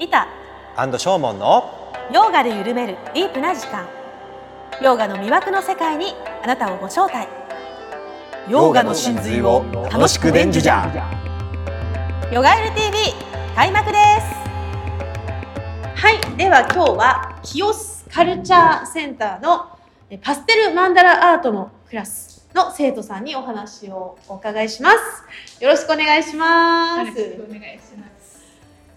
リタ。アンドショーモンのヨーガで緩めるディープな時間。ヨーガの魅惑の世界にあなたをご招待。ヨガの真髄を楽しく伝授じゃ。ヨガエル TV 開幕です。はいでは今日はキオスカルチャーセンターのえパステルマンダラアートのクラスの生徒さんにお話をお伺いします。よろしくお願いします。よろしくお願いします。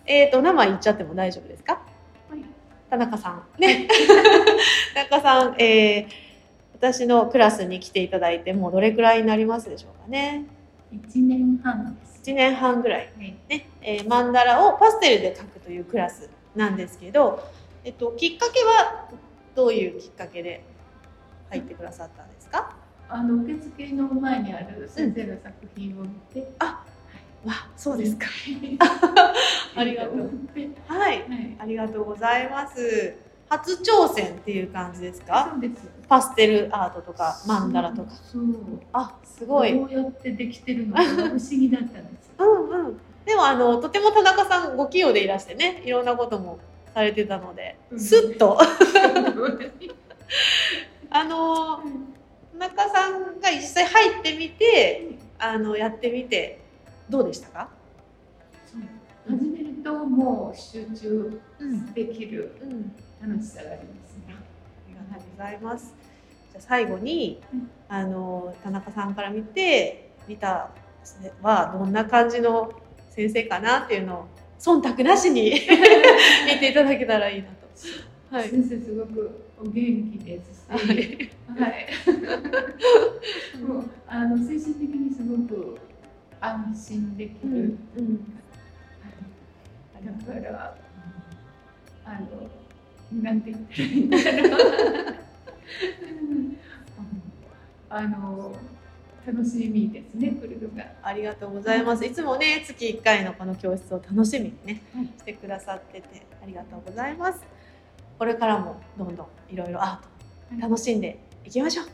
えっ、と、名前言っちゃっても大丈夫ですか？はい田中さん。ね。田中さん、えー、私のクラスに来ていただいて、もうどれくらいになりますでしょうかね？一年半です。1年半ぐらい。はい。ね。えーマンダラをパステルで描くというクラスなんですけど、えっと、きっかけはどういうきっかけで入ってくださったんですか？あの受付の前にある先生の作品を見て、わ、そうですか。ありがとうはい。はい。ありがとうございます。初挑戦っていう感じですか？そうです。パステルアートとかマンダラとか。そう。あ、すごい。どうやってできてるのか不思議だったんです。うんうん。でもあのとても田中さんご器用でいらしてね、いろんなこともされてたので、うんスッとあの田中さんが実際入ってみて、あのやってみてどうでしたか？始めるともう集中うんできるうん。楽しさがありますね。ありがとうございます。じゃあ最後に、うんあの田中さんから見てリタはどんな感じの先生かなっていうのを忖度なしに 見ていただけたらいいなと。はい。先生すごくお元気ですし、ははいい。もうあの精神的にすごく安心できる。だから、あの、なんて言ったらいいんだろう。あの、楽しみですね、来るのが。ありがとうございます。いつもね月1回のこの教室を楽しみにね、はいしてくださっててありがとうございます。これからもどんどんいろいろアート楽しんでいきましょう。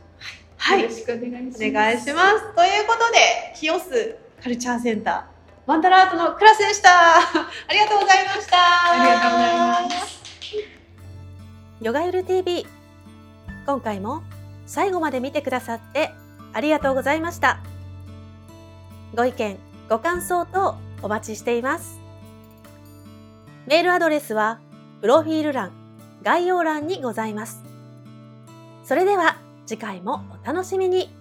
はい。よろしくお願いします。お願いします。ということで、キオスカルチャーセンター、マンダラアートのクラスでした。ありがとうございました。ありがとうございます。ヨガユル TV。今回も最後まで見てくださってありがとうございました。ご意見、ご感想等お待ちしています。メールアドレスは、プロフィール欄、概要欄にございます。それでは次回もお楽しみに。